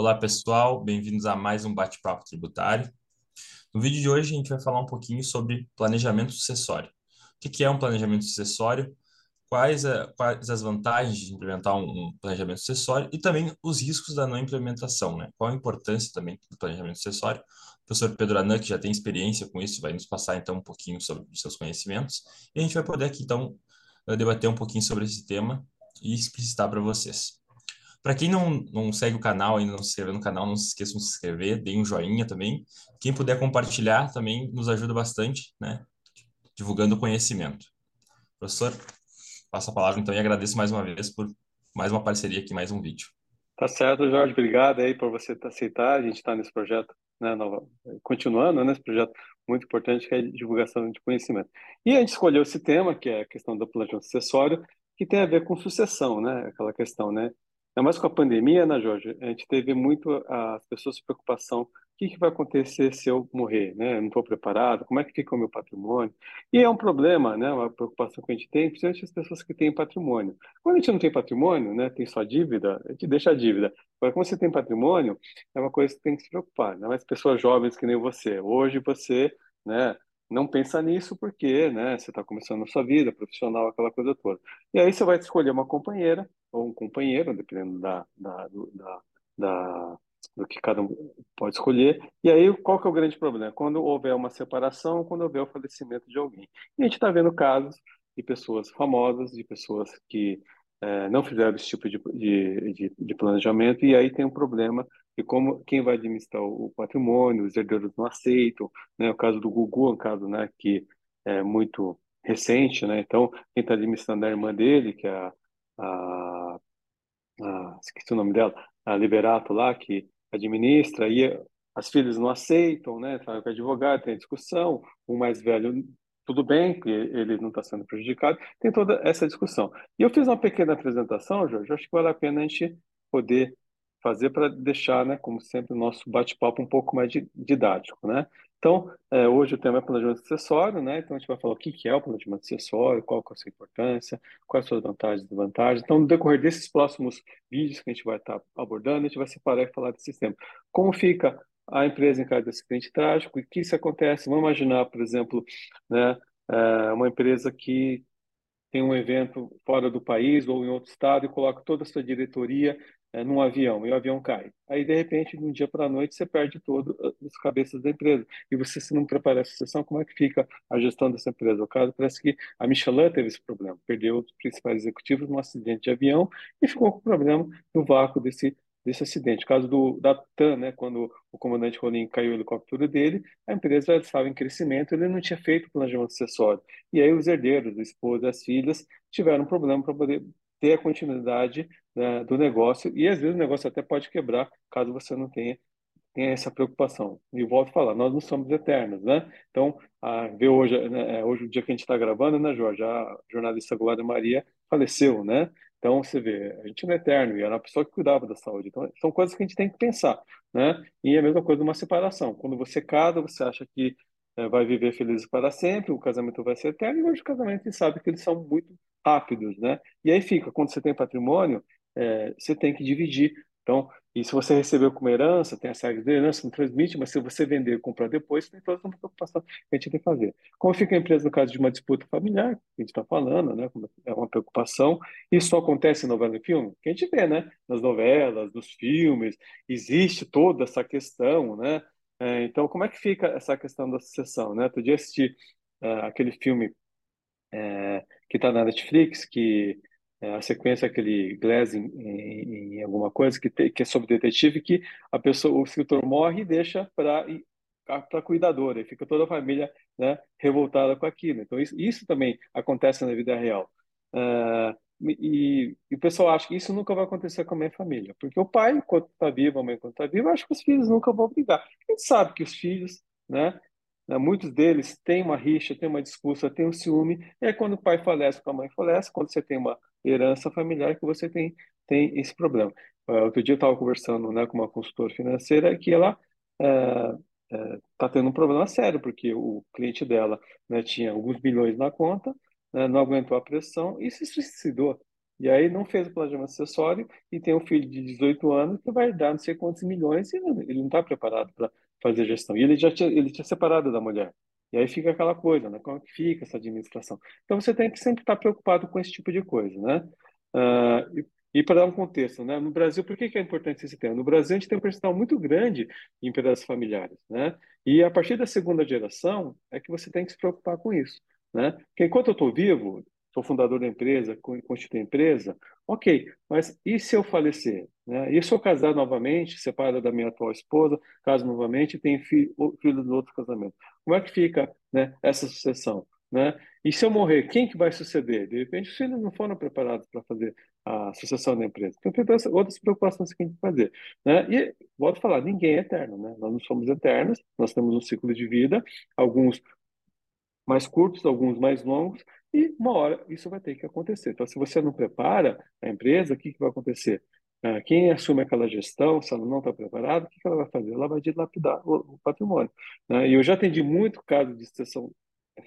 Olá, pessoal, bem-vindos a mais um bate-papo tributário. No vídeo de hoje, a gente vai falar um pouquinho sobre planejamento sucessório. O que é um planejamento sucessório? Quais, a, quais as vantagens de implementar um, planejamento sucessório e também os riscos da não implementação, né? Qual a importância também do planejamento sucessório? O professor Pedro Anan, que já tem experiência com isso, vai nos passar então um pouquinho sobre os seus conhecimentos e a gente vai poder aqui então debater um pouquinho sobre esse tema e explicitar para vocês. Para quem não, não segue o canal, ainda não se inscreveu no canal, não se esqueçam de se inscrever, deem um joinha também. Quem puder compartilhar também nos ajuda bastante, né? Divulgando conhecimento. Professor, passo a palavra então e agradeço mais uma vez por mais uma parceria aqui, mais um vídeo. Tá certo, Jorge. Obrigado aí por você aceitar. A gente está nesse projeto, né, nova, continuando nesse projeto muito importante que é a divulgação de conhecimento. E a gente escolheu esse tema, que é a questão do planejamento sucessório, que tem a ver com sucessão, né? Aquela questão, né? Ainda mais com a pandemia, né, Jorge? A gente teve muito as pessoas preocupação: o que, que vai acontecer se eu morrer, né? Eu não estou preparado, como é que fica o meu patrimônio? E é um problema, né? Uma preocupação que a gente tem, principalmente as pessoas que têm patrimônio. Quando a gente não tem patrimônio, né? Tem só dívida, a gente deixa a dívida. Agora, quando você tem patrimônio, é uma coisa que tem que se preocupar, né? Mas pessoas jovens que nem você, hoje você, né? Não pensa nisso porque né, você está começando a sua vida profissional, aquela coisa toda. E aí você vai escolher uma companheira ou um companheiro, dependendo da, da, do, da, da, do que cada um pode escolher. E aí qual que é o grande problema? Quando houver uma separação, quando houver o falecimento de alguém. E a gente está vendo casos de pessoas famosas, de pessoas que é, não fizeram esse tipo de, de, de, planejamento, e aí tem um problema de como quem vai administrar o patrimônio, os herdeiros não aceitam, né? O caso do Gugu é um caso, né, que é muito recente, né? Então, quem está administrando é a irmã dele, que é a, a, a, esqueci o nome dela, a Liberato lá, que administra, e as filhas não aceitam, né? Fala com o advogado, tem discussão, o mais velho tudo bem, que ele não está sendo prejudicado, tem toda essa discussão. E eu fiz uma pequena apresentação, Jorge, acho que vale a pena a gente poder fazer para deixar, né, como sempre, o nosso bate-papo um pouco mais didático, né? Então, é, hoje o tema é planejamento acessório, né? Então, a gente vai falar o que é o planejamento acessório, qual é a sua importância, quais são as vantagens e desvantagens. Então, no decorrer desses próximos vídeos que a gente vai estar tá abordando, a gente vai separar e falar desse tema. Como fica a empresa em caso de acidente trágico e que isso acontece. Vamos imaginar, por exemplo, né, é, uma empresa que tem um evento fora do país ou em outro estado e coloca toda a sua diretoria é, num avião e o avião cai. Aí, de repente, de um dia para a noite, você perde todas as cabeças da empresa. E você, se não prepara essa sessão, como é que fica a gestão dessa empresa? O caso parece que a Michelin teve esse problema, perdeu os principais executivos num acidente de avião e ficou com o problema no vácuo desse desse acidente. O caso do, da TAM, né, quando o comandante Rolim caiu o helicóptero dele, a empresa estava em crescimento, ele não tinha feito planejamento acessório. E aí os herdeiros, o esposo e as filhas, tiveram um problema para poder ter a continuidade né, do negócio, e às vezes o negócio até pode quebrar, caso você não tenha, tenha essa preocupação. E volto a falar, nós não somos eternos, né? Então, a, ver hoje, né, é, hoje o dia que a gente está gravando, né, Jorge, a jornalista Glória Maria faleceu, né? Então, você vê, a gente não é eterno, e era uma pessoa que cuidava da saúde. Então, são coisas que a gente tem que pensar, né? E é a mesma coisa uma separação. Quando você casa, você acha que é, vai viver feliz para sempre, o casamento vai ser eterno, e hoje o casamento, a gente sabe que eles são muito rápidos, né? E aí fica, quando você tem patrimônio, é, você tem que dividir. Então, e se você recebeu como herança, tem as regras de herança, não transmite, mas se você vender e comprar depois, tem toda uma preocupação que a gente tem que fazer. Como fica a empresa no caso de uma disputa familiar, que a gente está falando, né? É uma preocupação. Isso só acontece em novela e filme? Que a gente vê, né? Nas novelas, nos filmes, existe toda essa questão, né? É, então, como é que fica essa questão da sucessão, né? Outro dia assisti uh, aquele filme é, que está na Netflix, que a sequência aquele Glass em, em, em, alguma coisa que, te, que é sobre detetive que a pessoa o escritor morre e deixa para para cuidadora e fica toda a família né, revoltada com aquilo então isso, isso também acontece na vida real uh, e, e, o pessoal acha que isso nunca vai acontecer com a minha família porque o pai enquanto está vivo a mãe enquanto está viva acho que os filhos nunca vão brigar a gente sabe que os filhos né né? Muitos deles têm uma rixa, têm uma disputa, têm um ciúme. É quando o pai falece, quando a mãe falece, quando você tem uma herança familiar, que você tem, tem esse problema. Uh, outro dia eu estava conversando né, com uma consultora financeira que ela está tendo um problema sério, porque o cliente dela né, tinha alguns milhões na conta, né, não aguentou a pressão e se suicidou. E aí não fez o planejamento acessório e tem um filho de 18 anos que vai dar não sei quantos milhões e ele não está preparado para fazer gestão. E ele já tinha, ele tinha separado da mulher. E aí fica aquela coisa, né? Como é que fica essa administração? Então você tem que sempre estar preocupado com esse tipo de coisa, né? Uh, e, e para dar um contexto, né? No Brasil, por que, que é importante esse tema? No Brasil, a gente tem um percentual muito grande em empresas familiares, né? E a partir da segunda geração é que você tem que se preocupar com isso, né? Porque enquanto eu estou vivo, sou fundador da empresa, constitui empresa, ok, mas e se eu falecer? Né? E se eu casar novamente, separado da minha atual esposa, caso novamente e tenho filho, filho do outro casamento? Como é que fica né, essa sucessão? Né? E se eu morrer, quem que vai suceder? De repente, os filhos não foram preparados para fazer a sucessão da empresa. Então, tem outras preocupações que a gente tem que fazer. Né? E, volto a falar, ninguém é eterno. Né? Nós não somos eternos, nós temos um ciclo de vida, alguns mais curtos, alguns mais longos, e uma hora isso vai ter que acontecer. Então, se você não prepara a empresa, o que, que vai acontecer? Ah, quem assume aquela gestão, se ela não está preparada, o que, que ela vai fazer? Ela vai dilapidar o, patrimônio. Né? E eu já atendi muito caso de sucessão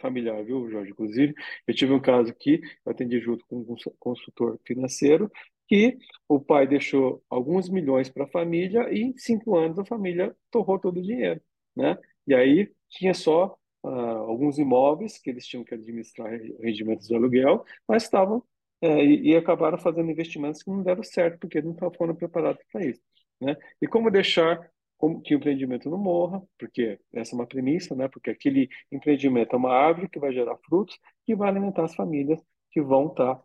familiar, viu, Jorge? Inclusive, eu tive um caso aqui, eu atendi junto com um consultor financeiro, que o pai deixou alguns milhões para a família e em cinco anos a família torrou todo o dinheiro, né? E aí tinha só uh, alguns imóveis que eles tinham que administrar rendimentos de aluguel, mas estavam uh, e, e, acabaram fazendo investimentos que não deram certo porque não foram preparados para isso, né? E como deixar que o empreendimento não morra, porque essa é uma premissa, né? Porque aquele empreendimento é uma árvore que vai gerar frutos que vai alimentar as famílias que vão estar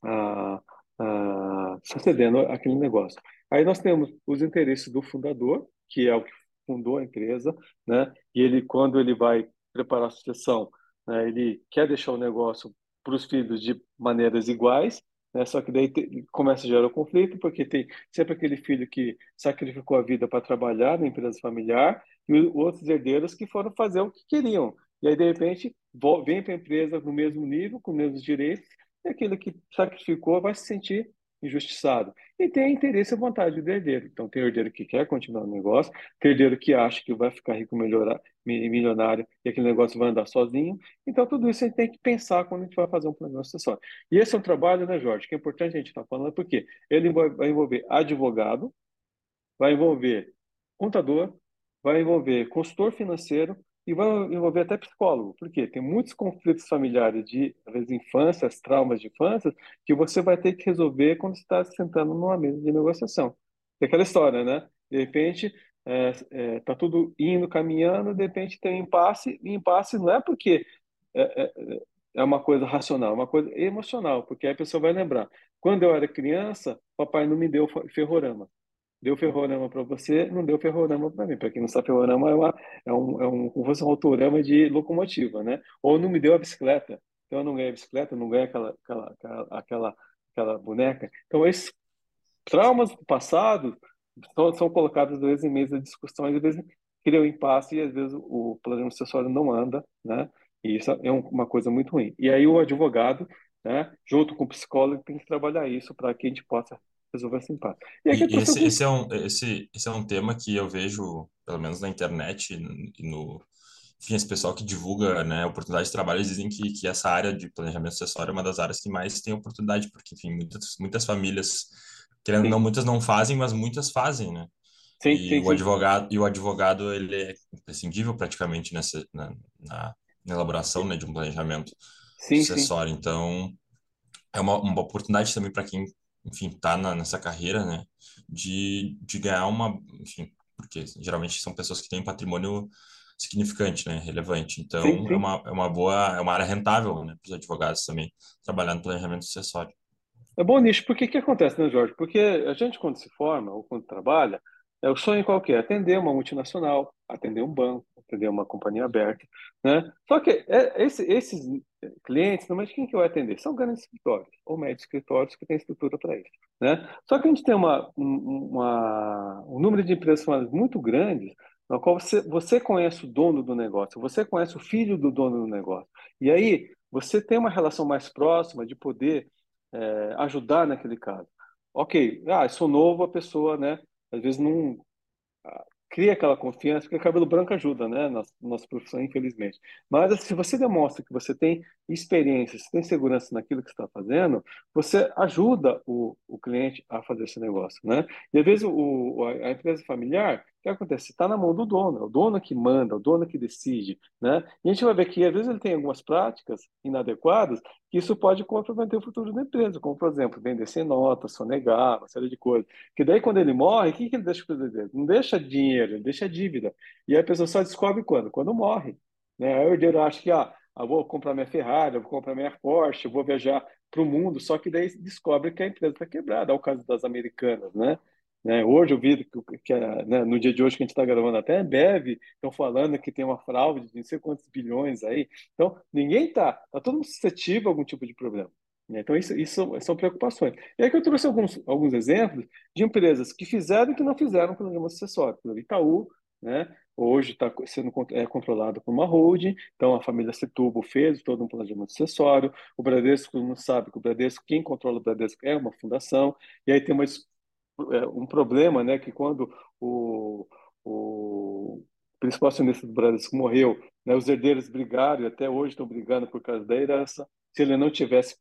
tá, uh, sucedendo aquele negócio. Aí nós temos os interesses do fundador, que é o que fundou a empresa, né? E ele, quando ele vai preparar a sucessão, né, ele quer deixar o negócio para os filhos de maneiras iguais, né? Só que daí te, começa a gerar o conflito, porque tem sempre aquele filho que sacrificou a vida para trabalhar na empresa familiar e outros herdeiros que foram fazer o que queriam. E aí, de repente, vem para a empresa no mesmo nível, com os mesmos direitos, e aquele que sacrificou vai se sentir injustiçado. E tem interesse e vontade do herdeiro. Então, tem herdeiro que quer continuar o negócio, tem herdeiro que acha que vai ficar rico melhorar, milionário e aquele negócio vai andar sozinho. Então, tudo isso a gente tem que pensar quando a gente vai fazer um plano acessório. E esse é um trabalho, né, Jorge, que é importante a gente estar tá falando, porque ele vai envolver advogado, vai envolver contador, vai envolver consultor financeiro e vai envolver até psicólogo, porque tem muitos conflitos familiares de, às vezes, infância, traumas de infância, que você vai ter que resolver quando você está sentando numa mesa de negociação. É aquela história, né? De repente, é, é, tá tudo indo, caminhando, de repente tem um impasse, e impasse não é porque é, é, é uma coisa racional, é uma coisa emocional, porque aí a pessoa vai lembrar, quando eu era criança, papai não me deu ferrorama deu ferrorama para você, não deu ferrorama para mim. Para quem não sabe, ferrorama é, uma, é um, é um, como fosse um autorama de locomotiva, né? Ou não me deu a bicicleta, então eu não ganhei a bicicleta, não ganhei aquela, aquela, aquela, aquela boneca. Então, esses traumas do passado são, são colocados, às vezes, em mesa de discussões, às vezes criam impasse e, às vezes, o planejamento sucessório não anda, né? E isso é uma coisa muito ruim. E aí o advogado, né, junto com o psicólogo, tem que trabalhar isso para que a gente possa resolver esse impasse. E, e esse, esse, é um, esse, esse é um tema que eu vejo, pelo menos na internet e no... Enfim, esse pessoal que divulga né, oportunidade de trabalho, eles dizem que, que essa área de planejamento acessório é uma das áreas que mais tem oportunidade, porque, enfim, muitas, muitas famílias, querendo não, muitas não fazem, mas muitas fazem, né? Sim, e sim, o advogado e o advogado ele é imprescindível praticamente nessa na, na, na elaboração né, de um planejamento sucessório. Então é uma, uma oportunidade também para quem enfim, tá na, nessa carreira, né, de, de ganhar uma, enfim, porque geralmente são pessoas que têm patrimônio significante, né, relevante. Então, sim, sim. é uma, é uma boa, é uma área rentável, né, para os advogados também, trabalhar no planejamento sucessório. É bom nicho, porque o que acontece, né, Jorge? Porque a gente, quando se forma ou quando trabalha, é o sonho qualquer, atender uma multinacional, atender um banco, atender uma companhia aberta, né? Só que é, esse, esses clientes, normalmente quem que vai atender? São grandes escritórios ou médios escritórios que têm estrutura para isso, né? Só que a gente tem uma, uma, um número de empresas muito grande na qual você, você conhece o dono do negócio, você conhece o filho do dono do negócio. E aí você tem uma relação mais próxima de poder é, ajudar naquele caso. Ok, ah, sou novo, a pessoa, né? Às vezes não cria aquela confiança, porque cabelo branco ajuda, né, na nossa profissão, infelizmente. Mas se você demonstra que você tem experiência, você tem segurança naquilo que está fazendo, você ajuda o, o cliente a fazer esse negócio, né? E às vezes o, a empresa familiar, o que acontece? Está na mão do dono, é o dono que manda, é o dono que decide, né? E a gente vai ver que às vezes ele tem algumas práticas inadequadas que isso pode comprometer o futuro da empresa, como por exemplo, vender sem nota, sonegar, uma série de coisas. Que daí quando ele morre, o que, que ele deixa para o Não deixa dinheiro, ele deixa dívida. E a pessoa só descobre quando? Quando morre. Né? Aí o herdeiro acha que, ah, vou comprar minha Ferrari, vou comprar minha Porsche, vou viajar para o mundo, só que daí descobre que a empresa está quebrada, é o caso das americanas, né? Né? Hoje eu vi que, que né, no dia de hoje que a gente está gravando até a Bev estão falando que tem uma fraude de não sei quantos bilhões aí. Então, ninguém está, está todo mundo suscetível a algum tipo de problema. Né? Então, isso, isso são preocupações. E aí que eu trouxe alguns, alguns exemplos de empresas que fizeram e que não fizeram programa acessório. O Itaú, né? hoje está sendo é, controlado por uma holding, então a família Setúbal fez todo um planejamento acessório, o Bradesco, mundo sabe que o Bradesco, quem controla o Bradesco é uma fundação, e aí tem uma é, um problema, né, que quando o, o principal acionista do Bradesco morreu, né, os herdeiros brigaram e até hoje estão brigando por causa da herança. Se ele não tivesse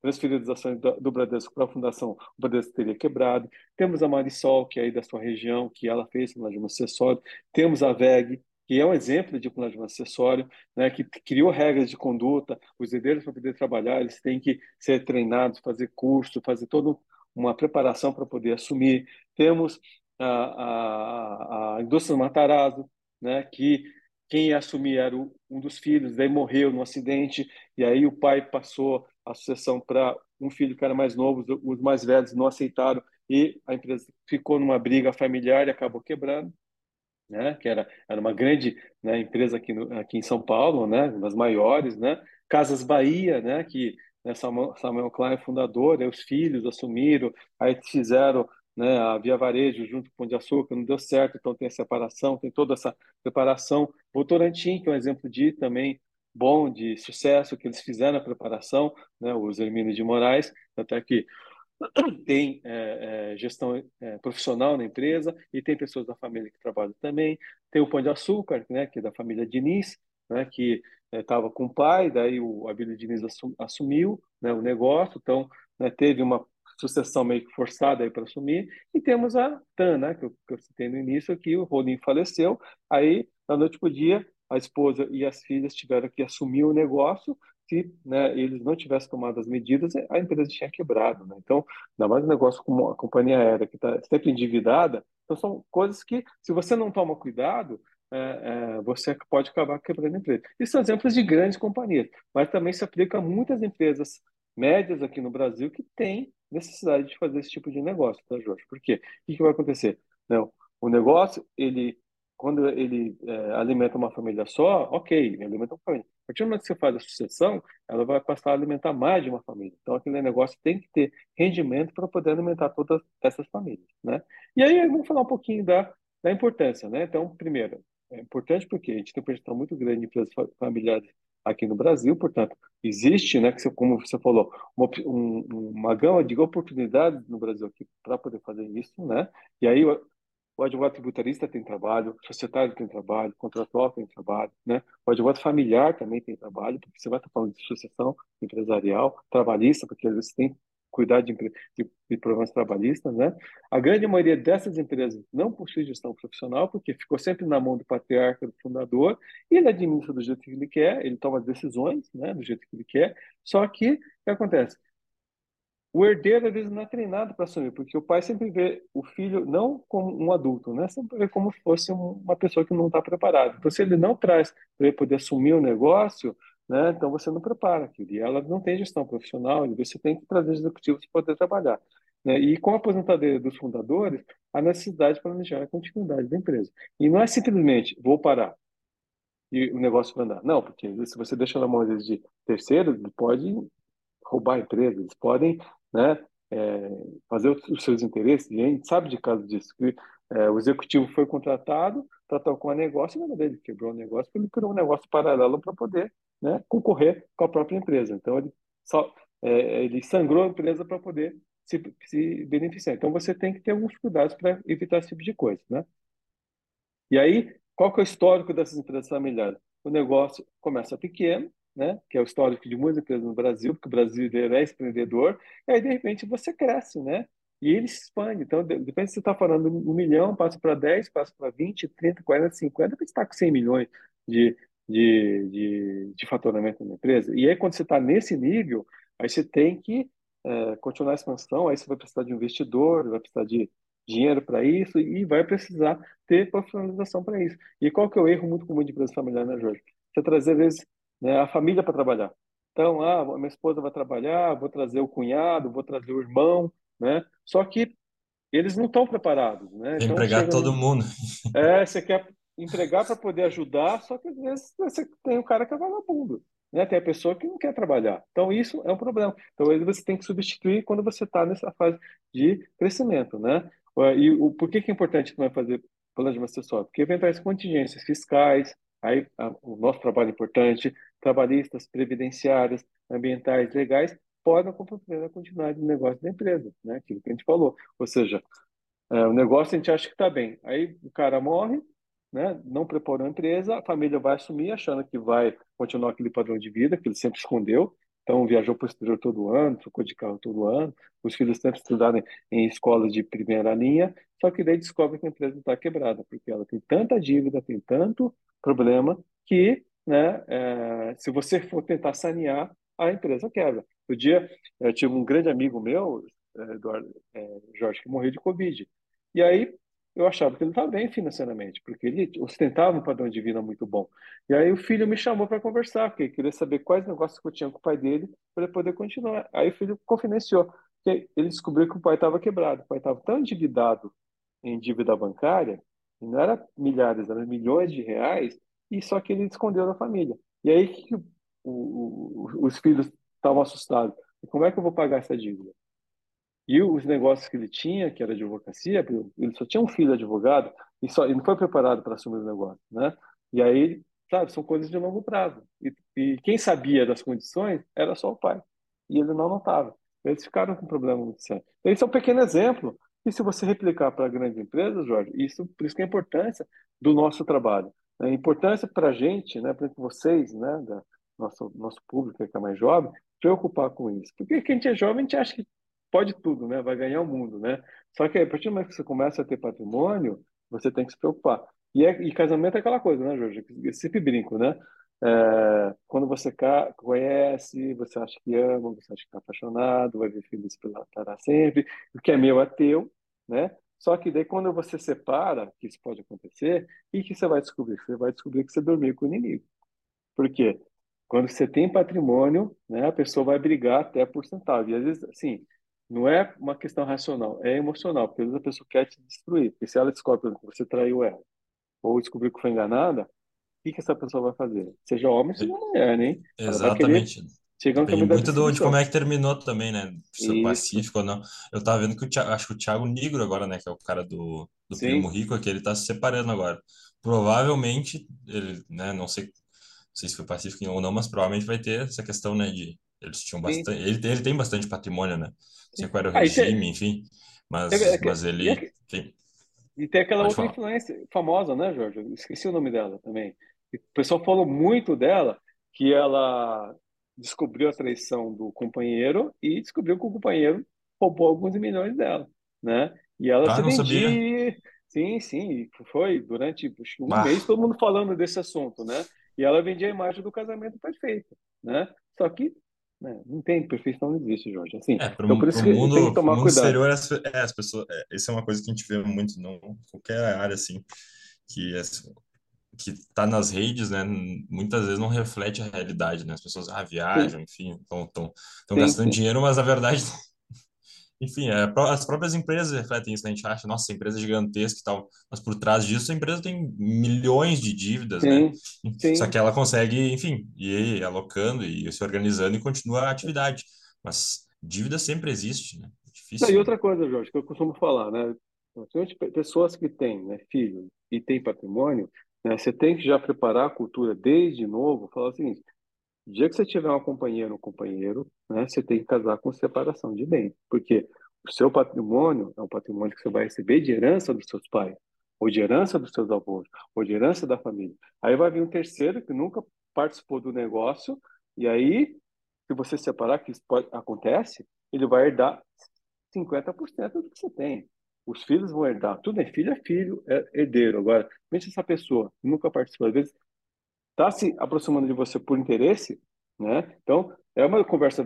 transferido as ações do, do Bradesco para a fundação, o Bradesco teria quebrado. Temos a Marisol, que é aí da sua região, que ela fez planejamento acessório. Temos a VEG, que é um exemplo de planejamento acessório, né, que criou regras de conduta. Os herdeiros, para poder trabalhar, eles têm que ser treinados, fazer curso, fazer todo uma preparação para poder assumir. Temos a, a, a indústria Matarazzo, né, que quem ia assumir era o, um dos filhos, daí morreu no acidente, e aí o pai passou a sucessão para um filho que era mais novo, os mais velhos não aceitaram, e a empresa ficou numa briga familiar e acabou quebrando. Né, que era, era uma grande né, empresa aqui, no, aqui em São Paulo, né, uma das maiores, né, Casas Bahia, né, que né, Samuel, Klein, fundador, né, os filhos assumiram, aí fizeram né, a Via Varejo junto com o Pão de Açúcar, não deu certo, então tem a separação, tem toda essa preparação. Votorantim, que é um exemplo de também bom, de sucesso, que eles fizeram a preparação, né, os Hermínios de Moraes, até que tem é, é, gestão é, profissional na empresa e tem pessoas da família que trabalham também. Tem o Pão de Açúcar, né, que é da família Diniz, né, que estava com o pai, daí o Abílio Diniz assumiu né, o negócio, então né, teve uma sucessão meio que forçada para assumir, e temos a TAN, né, que, eu, que eu citei no início, que o Rolim faleceu, aí, da noite para dia, a esposa e as filhas tiveram que assumir o negócio, se né, eles não tivessem tomado as medidas, a empresa tinha quebrado. Né? Então, ainda mais um negócio como a companhia aérea, que está sempre endividada, então são coisas que, se você não toma cuidado, é, é, você pode acabar quebrando a empresa. Isso são exemplos de grandes companhias, mas também se aplica a muitas empresas médias aqui no Brasil que têm necessidade de fazer esse tipo de negócio, tá, Jorge? Por quê? O que, que vai acontecer? Não, o negócio, ele, quando ele é, alimenta uma família só, ok, ele alimenta uma família. A partir do momento que você faz a sucessão, ela vai passar a alimentar mais de uma família. Então, aquele negócio tem que ter rendimento para poder alimentar todas essas famílias, né? E aí, vamos falar um pouquinho da, da importância, né? Então, primeiro, é importante porque a gente tem uma percentual muito grande de empresas familiares aqui no Brasil, portanto, existe, né, que como você falou, uma, um, uma gama de oportunidades no Brasil aqui para poder fazer isso, né? E aí o, o advogado tributarista tem trabalho, o societário tem trabalho, o contratual tem trabalho, né? O advogado familiar também tem trabalho, porque você vai estar falando de sucessão empresarial, trabalhista, porque às vezes tem cuidar de, de, de, problemas trabalhistas, né? A grande maioria dessas empresas não possui gestão profissional, porque ficou sempre na mão do patriarca, do fundador, e ele administra do jeito que ele quer, ele toma decisões, né, do jeito que ele quer, só que, o que acontece? O herdeiro, às vezes, não é treinado para assumir, porque o pai sempre vê o filho não como um adulto, né? Sempre vê como se fosse uma pessoa que não está preparada. Então, se ele não traz para ele poder assumir o negócio, né? Então você não prepara aquilo. E ela não tem gestão profissional, e você tem que trazer executivos para poder trabalhar. Né? E com a aposentadoria dos fundadores, a necessidade de planejar a continuidade da empresa. E não é simplesmente vou parar e o negócio vai andar. Não, porque se você deixa na mão de terceiros, eles podem roubar a empresa, eles podem né, é, fazer os seus interesses. E a gente sabe de casos disso, que é, o executivo foi contratado para tocar um negócio e não dele quebrou o negócio porque ele criou um negócio paralelo para poder né, concorrer com a própria empresa. Então, ele, só, é, ele sangrou a empresa para poder se, se, beneficiar. Então, você tem que ter alguns cuidados para evitar esse tipo de coisa. Né? E aí, qual que é o histórico dessas empresas familiares? O negócio começa pequeno, né? que é o histórico de muitas empresas no Brasil, porque o brasileiro é empreendedor, e aí, de repente, você cresce, né? E ele se expande. Então, de repente, você está falando um milhão, passa para 10, passa para 20, 30, 40, 50, você está com 100 milhões de, de, de, de faturamento na empresa. E aí, quando você está nesse nível, aí você tem que é, continuar a expansão, aí você vai precisar de um investidor, vai precisar de dinheiro para isso e vai precisar ter profissionalização para isso. E qual que é o erro muito comum de empresa familiar, né, Jorge? Você trazer, às vezes, né, a família para trabalhar. Então, ah, minha esposa vai trabalhar, vou trazer o cunhado, vou trazer o irmão, né? Só que eles não estão preparados, né? Então, empregar todo mundo. É, você quer empregar para poder ajudar, só que às vezes você tem um cara que é vagabundo, né? Tem a pessoa que não quer trabalhar. Então isso é um problema. Então você tem que substituir quando você está nessa fase de crescimento, né? E o por que que é importante também fazer planejamento acessório? Porque eventuais contingências fiscais, aí a, o nosso trabalho é importante, trabalhistas, previdenciárias, ambientais, legais, podem comprometer a continuidade do negócio da empresa, né? Aquilo que a gente falou. Ou seja, é, o negócio a gente acha que está bem. Aí o cara morre, né? não preparou a empresa, a família vai assumir achando que vai continuar aquele padrão de vida que ele sempre escondeu. Então, viajou para o exterior todo ano, trocou de carro todo ano, os filhos sempre estudaram em escolas de primeira linha, só que daí descobre que a empresa está quebrada, porque ela tem tanta dívida, tem tanto problema, que né, é, se você for tentar sanear, a empresa quebra. O dia, eu tive um grande amigo meu, é, Eduardo, é, Jorge, que morreu de Covid. E aí, eu achava que ele estava bem financeiramente, porque ele ostentava um padrão de vida muito bom. E aí o filho me chamou para conversar, porque queria saber quais negócios que eu tinha com o pai dele para poder continuar. Aí o filho confidenciou que ele descobriu que o pai estava quebrado, o pai estava tão endividado em dívida bancária, e não era milhares, eram milhões de reais, e só que ele escondeu da família. E aí que o, o, os filhos estavam assustados. Como é que eu vou pagar essa dívida? E os negócios que ele tinha, que era advocacia, ele só tinha um filho advogado e só ele não foi preparado para assumir o negócio, né? E aí, sabe, são coisas de longo prazo. E, e quem sabia das condições era só o pai. E ele não notava. Eles ficaram com um problema muito sério. Então, esse é um pequeno exemplo. E se você replicar para grandes empresas, Jorge, isso por isso que é a importância do nosso trabalho. A importância para a gente, né, para vocês, né, da nosso nosso público que é mais jovem, preocupar com isso. Porque quem é jovem, a gente acha que pode tudo, né? Vai ganhar o mundo, né? Só que a partir do momento que você começa a ter patrimônio, você tem que se preocupar. E, é, e casamento é aquela coisa, né, Jorge? Eu sempre brinco, né? É, quando você conhece, você acha que ama, você acha que está apaixonado, vai ver filhos para sempre, o que é meu é teu, né? Só que daí quando você separa, que isso pode acontecer, e que você vai descobrir? Você vai descobrir que você dormiu com o inimigo. Por quê? Quando você tem patrimônio, né, a pessoa vai brigar até por centavo. E às vezes, assim, não é uma questão racional, é emocional, porque às vezes a pessoa quer te destruir. Porque se ela descobre que você traiu ela, ou descobriu que foi enganada, o que, que essa pessoa vai fazer? Seja homem, seja mulher, né? Exatamente. Chega Depende muito do, de como é que terminou também, né? Se é pacífico ou não. Eu tava vendo que o Thiago, acho que o Thiago Negro agora, né? Que é o cara do, do Primo Rico aqui, ele tá se separando agora. Provavelmente, ele, né? Não sei, não sei se foi pacífico ou não, mas provavelmente vai ter essa questão, né? De eles tinham bastante. Ele, ele tem bastante patrimônio, né? sei qual era o ah, regime, tem... enfim. Mas, é, mas ele. E, tem... e tem aquela Pode outra falar. influência famosa, né, Jorge? Esqueci o nome dela também. O pessoal falou muito dela, que ela descobriu a traição do companheiro e descobriu que o companheiro roubou alguns milhões dela, né? E ela ah, se vendia. Sabia. Sim, sim, foi durante um bah. mês todo mundo falando desse assunto, né? E ela vendia a imagem do casamento perfeito, né? Só que né? Não tem perfeição, não existe, Jorge. Assim, é, pro, então por isso que mundo, tem que tomar mundo cuidado. Exterior, as, é, as pessoas, é, isso é uma coisa que a gente vê muito em qualquer área, assim, que é, que está nas redes, né, muitas vezes não reflete a realidade, né? As pessoas ah, viajam, sim. enfim, estão gastando sim. dinheiro, mas a verdade enfim, é, as próprias empresas refletem isso, né? A gente acha, nossa, empresa gigantesca e tal, mas por trás disso a empresa tem milhões de dívidas, sim, né? Sim. Só que ela consegue, enfim, ir alocando e se organizando e continua a atividade. Mas dívida sempre existe, né? É difícil. e outra coisa, Jorge, que eu costumo falar, né? Pessoas que têm né, filhos e têm patrimônio, né, você tem que já preparar a cultura desde novo, falar o seguinte, dia que você tiver uma companheira ou um companheiro, né, você tem que casar com separação de bens, porque o seu patrimônio é um patrimônio que você vai receber de herança dos seus pais. ou de herança dos seus avós, ou de herança da família. Aí vai vir um terceiro que nunca participou do negócio, e aí, se você separar, que isso pode, acontece, ele vai herdar 50% do que você tem. Os filhos vão herdar. Tudo é filho, é filho, é herdeiro. Agora, pense essa pessoa nunca participou, às vezes está se aproximando de você por interesse, né? Então, é uma conversa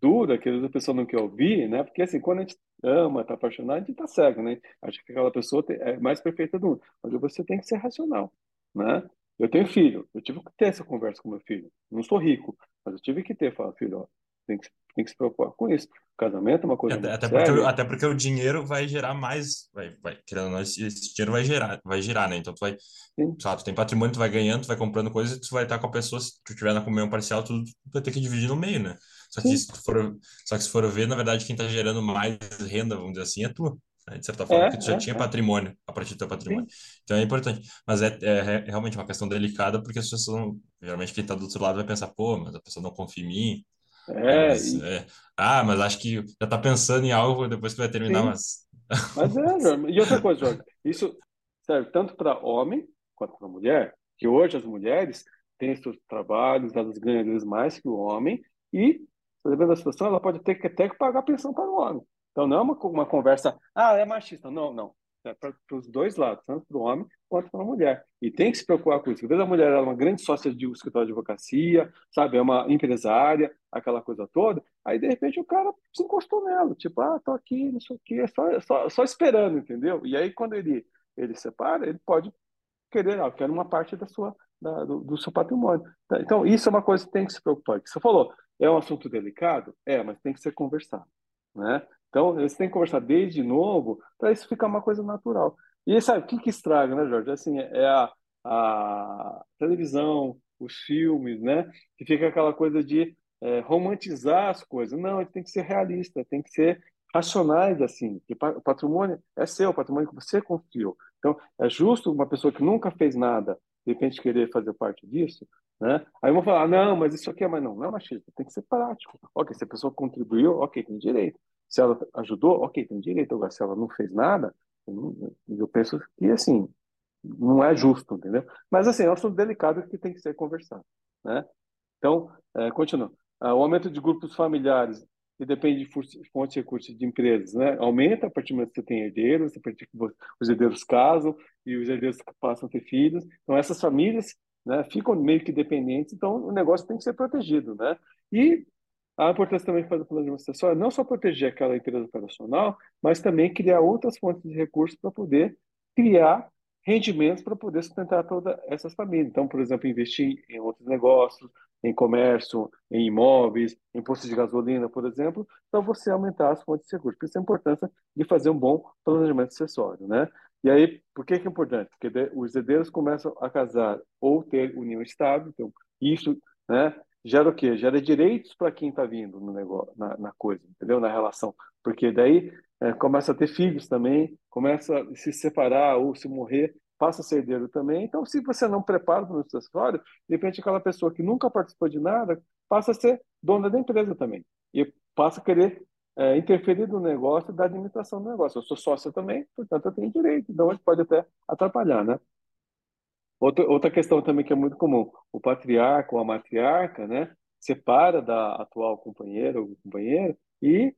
dura, que a pessoa não quer ouvir, né? Porque assim, quando a gente ama, está apaixonado, a gente está cego, né? Acha que aquela pessoa é mais perfeita do mundo. Mas você tem que ser racional, né? Eu tenho filho, eu tive que ter essa conversa com meu filho. Não sou rico, mas eu tive que ter, falar, filho, ó, tem que, tem que se preocupar com isso. Casamento é uma coisa até, até porque, até porque o dinheiro vai gerar mais, vai, vai querendo ou não, esse, dinheiro vai gerar, vai girar, né? Então tu vai, sabe, tu tem patrimônio, tu vai ganhando, tu vai comprando coisas, tu vai estar com a pessoa, se tu tiver na comunhão parcial, tu vai ter que dividir no meio, né? Só que, se for, só que se for ver, na verdade, quem está gerando mais renda, vamos dizer assim, é tu. Né? De certa forma, é, porque tu já é, tinha é. patrimônio a partir do teu patrimônio. Sim. Então é importante. Mas é, é, é, realmente uma questão delicada, porque as pessoas, geralmente, quem está do outro lado vai pensar, pô, mas a pessoa não confia em mim. É, mas, e... é, ah, mas acho que já está pensando em algo depois que vai terminar, Sim. mas. Mas é, Jorge. E outra coisa, Jorge, isso serve tanto para homem quanto para mulher, que hoje as mulheres têm seus trabalhos, elas ganham às vezes mais que o homem, e dependendo da situação, ela pode ter que até que pagar pensão para o homem. Então não é uma, uma conversa, ah, é machista. Não, não. É para os dois lados, tanto para o homem quanto para a mulher. E tem que se preocupar com isso. Às vezes a mulher é uma grande sócia de um escritório de advocacia, sabe, é uma empresária, aquela coisa toda. Aí, de repente, o cara se encostou nela, tipo, ah, tô aqui, não sei o quê, só, só, só esperando, entendeu? E aí, quando ele, ele separa, ele pode querer, ah, quero uma parte da sua, da, do, do, seu patrimônio. Então, isso é uma coisa que tem que se preocupar. Que você falou, é um assunto delicado? É, mas tem que ser conversado. Né? Então, você tem que conversar desde novo para isso ficar uma coisa natural. E sabe, o que, que estraga, né, Jorge? Assim, é a, a televisão, os filmes, né? Que fica aquela coisa de é, romantizar as coisas. Não, ele tem que ser realista, tem que ser racionais, assim. Que o patrimônio é seu, o patrimônio que você confiou. Então, é justo uma pessoa que nunca fez nada, de repente, querer fazer parte disso, né? Aí vão falar, não, mas isso aqui é, mas não, não é machista, tem que ser prático. Ok, se a pessoa contribuiu, ok, tem direito. Se ela ajudou, ok, tem direito. Agora, se ela não fez nada, eu penso que, assim, não é justo, entendeu? Mas, assim, é um assunto delicado que tem que ser conversado, né? Então, é, continua. Ah, o aumento de grupos familiares, que depende de fontes de recursos de empresas, né? Aumenta a partir do momento que você tem herdeiros, a partir que os herdeiros casam e os herdeiros passam a ter filhos. Então, essas famílias né, ficam meio que dependentes, então o negócio tem que ser protegido, né? E a importância também de fazer o planejamento acessório não só proteger aquela empresa operacional, mas também criar outras fontes de recursos para poder criar rendimentos para poder sustentar todas essas famílias. Então, por exemplo, investir em outros negócios, em comércio, em imóveis, em postos de gasolina, por exemplo, para você aumentar as fontes de recursos. Por isso a importância de fazer um bom planejamento acessório, né? E aí, por que, que é importante? Porque os herdeiros começam a casar ou ter união estável, então isso né, gera o quê? Gera direitos para quem está vindo no negócio, na, na, coisa, entendeu? Na relação. Porque daí é, começa a ter filhos também, começa a se separar ou se morrer, passa a ser herdeiro também. Então, se você não prepara para o acessório, de repente aquela pessoa que nunca participou de nada passa a ser dona da empresa também. E passa a querer é, interferir no negócio da administração do negócio. Eu sou sócio também, portanto eu tenho direito, então pode até atrapalhar, né? Outra, outra questão também que é muito comum, o patriarca ou a matriarca, né, separa da atual companheira ou companheiro e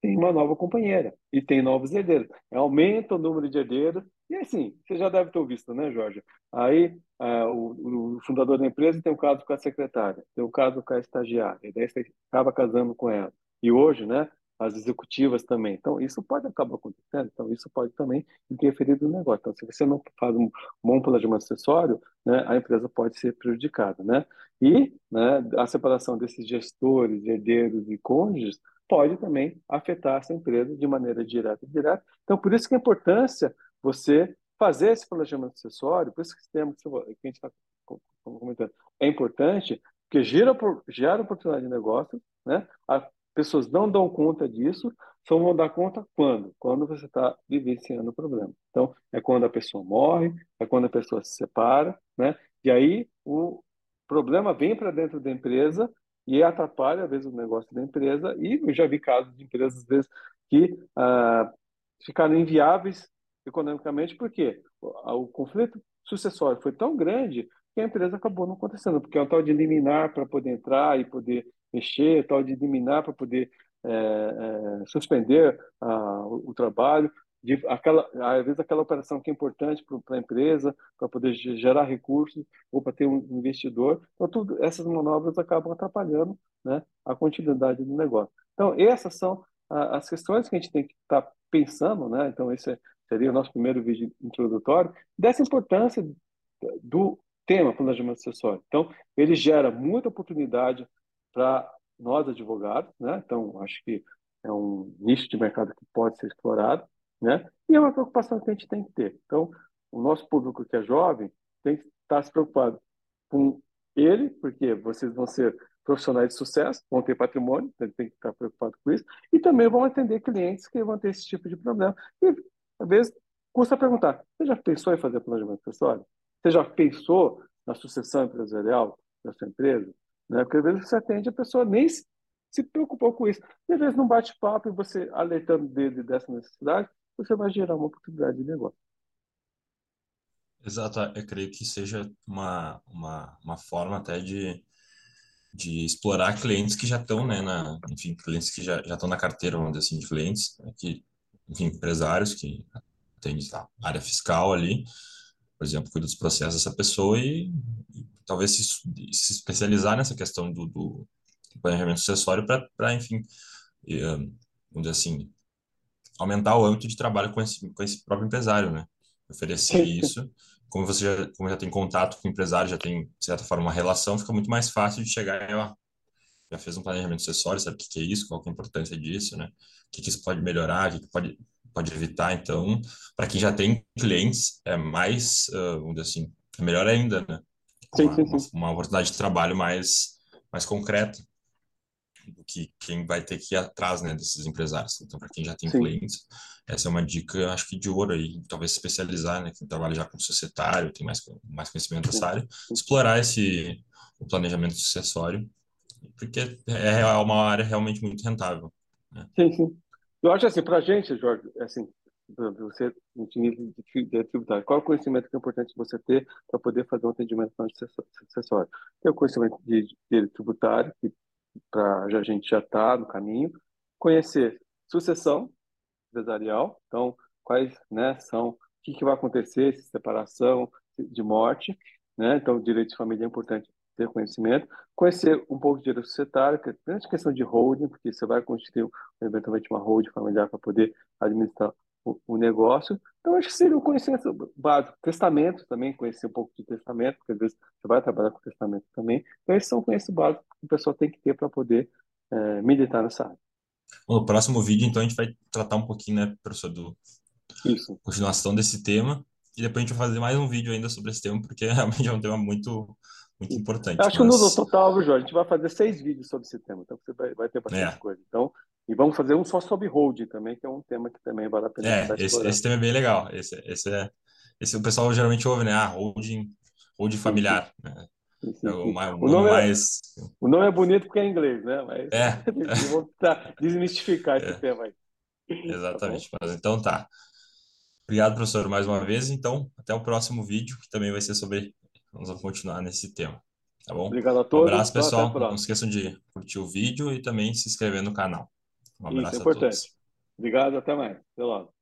tem uma nova companheira e tem novos herdeiros. Aumenta o número de herdeiros e assim, você já deve ter visto, né, Jorge? Aí uh, o, o, fundador da empresa tem um caso com a secretária, tem um caso com a estagiária, e daí você acaba casando com ela. E hoje, né, as executivas também. Então, isso pode acabar acontecendo, então isso pode também interferir no negócio. Então, se você não faz um bom planejamento acessório, né, a empresa pode ser prejudicada, né? E né, a separação desses gestores, herdeiros e cônjuges pode também afetar essa empresa de maneira direta e indireta. Então, por isso que a importância você fazer esse planejamento acessório, por isso que esse tema que a gente está comentando é importante, porque gera, gera oportunidade de negócio, né? Pessoas não dão conta disso, só vão dar conta quando? Quando você está vivenciando o problema. Então, é quando a pessoa morre, é quando a pessoa se separa, né? E aí o problema vem para dentro da empresa e atrapalha, às vezes, o negócio da empresa. E eu já vi casos de empresas, às vezes, que ah, ficaram inviáveis economicamente, porque o, o conflito sucessório foi tão grande que a empresa acabou não acontecendo, porque é um tal de liminar para poder entrar e poder mexer, tal de liminar para poder é, é, suspender a, o, o, trabalho, de, aquela, às vezes aquela operação que é importante para a empresa, para poder gerar recursos ou para ter um investidor. Então, tudo, essas manobras acabam atrapalhando né, a continuidade do negócio. Então, essas são a, as questões que a gente tem que estar tá pensando, né? então esse seria o nosso primeiro vídeo introdutório, dessa importância do tema planejamento acessório. Então, ele gera muita oportunidade para nós advogados, né? Então, acho que é um nicho de mercado que pode ser explorado, né? E é uma preocupação que a gente tem que ter. Então, o nosso público que é jovem tem que estar se preocupado com ele, porque vocês vão ser profissionais de sucesso, vão ter patrimônio, então tem que estar preocupado com isso, e também vão atender clientes que vão ter esse tipo de problema. E, às vezes, custa perguntar, você já pensou em fazer planejamento pessoal? Você já pensou na sucessão empresarial da sua empresa? Né? Porque às vezes você atende a pessoa nem se, se preocupou com isso. E às vezes num bate-papo e você alertando dele dessa necessidade, você vai gerar uma oportunidade de negócio. Exato, eu creio que seja uma, uma, uma forma até de, de explorar clientes que já estão, né, na, enfim, clientes que já, já estão na carteira, vamos dizer assim, de clientes, né, que, enfim, empresários que atendem a área fiscal ali, por exemplo, cuida dos processos dessa pessoa e talvez se, se, especializar nessa questão do, do planejamento sucessório para, enfim, um, vamos dizer assim, aumentar o âmbito de trabalho com esse, com esse próprio empresário, né? Oferecer isso. Como você já, como já tem contato com o empresário, já tem, de certa forma, uma relação, fica muito mais fácil de chegar e, ó, já fez um planejamento sucessório, sabe o que, que é isso, qual é a importância disso, né? O que, que isso pode melhorar, o que, que pode pode evitar. Então, para quem já tem clientes, é mais, uh, vamos dizer assim, é melhor ainda, né? Uma, sim, sim, sim. Uma, oportunidade de trabalho mais, mais concreta do que quem vai ter que ir atrás, né, desses empresários. Então, para quem já tem clientes, essa é uma dica, acho que de ouro aí, talvez especializar, né, quem trabalha já como societário, tem mais, mais conhecimento dessa área, explorar esse o planejamento sucessório, porque é, é uma área realmente muito rentável. Né? Sim, sim. Eu acho assim, para a gente, Jorge, assim, você, nível de tributário, qual é o conhecimento que é importante você ter para poder fazer um atendimento sucessório? Tem o conhecimento de direito tributário, que pra, a gente já está no caminho. Conhecer sucessão empresarial, então, quais né, são, o que, que vai acontecer, se separação, de morte, né? Então, direito de família é importante ter conhecimento, conhecer um pouco de direito societário, que é grande questão de holding, porque você vai constituir eventualmente uma holding familiar para poder administrar o, o, negócio. Então, acho que seria o conhecimento básico. Testamento também, conhecer um pouco de testamento, porque às vezes você vai trabalhar com testamento também. Então, esses são conhecimentos básicos que o pessoal tem que ter para poder é, militar nessa área. No próximo vídeo, então, a gente vai tratar um pouquinho, né, professor, do Isso. continuação desse tema. E depois a gente vai fazer mais um vídeo ainda sobre esse tema, porque realmente é um tema muito muito importante. Acho mas... que no total, Jorge, a gente vai fazer seis vídeos sobre esse tema, então você vai, vai ter bastante é. coisa. Então, e vamos fazer um só sobre holding também, que é um tema que também vale a pena. É, esse, esse, tema é bem legal. Esse, esse é, esse o pessoal geralmente ouve, né? Ah, holding, holding familiar. Né? Sim, sim. É o, o, nome mais... é, o nome é bonito porque é em inglês, né? Mas é. vamos tentar desmistificar esse é. tema aí. Exatamente. Tá Mas então tá. Obrigado, professor, mais uma vez. Então, até o próximo vídeo, que também vai ser sobre Vamos continuar nesse tema. Tá bom? Obrigado a todos. Um abraço, pessoal. Não esqueçam de curtir o vídeo e também se inscrever no canal. Um abraço Isso é importante. Obrigado, até mais. Até logo.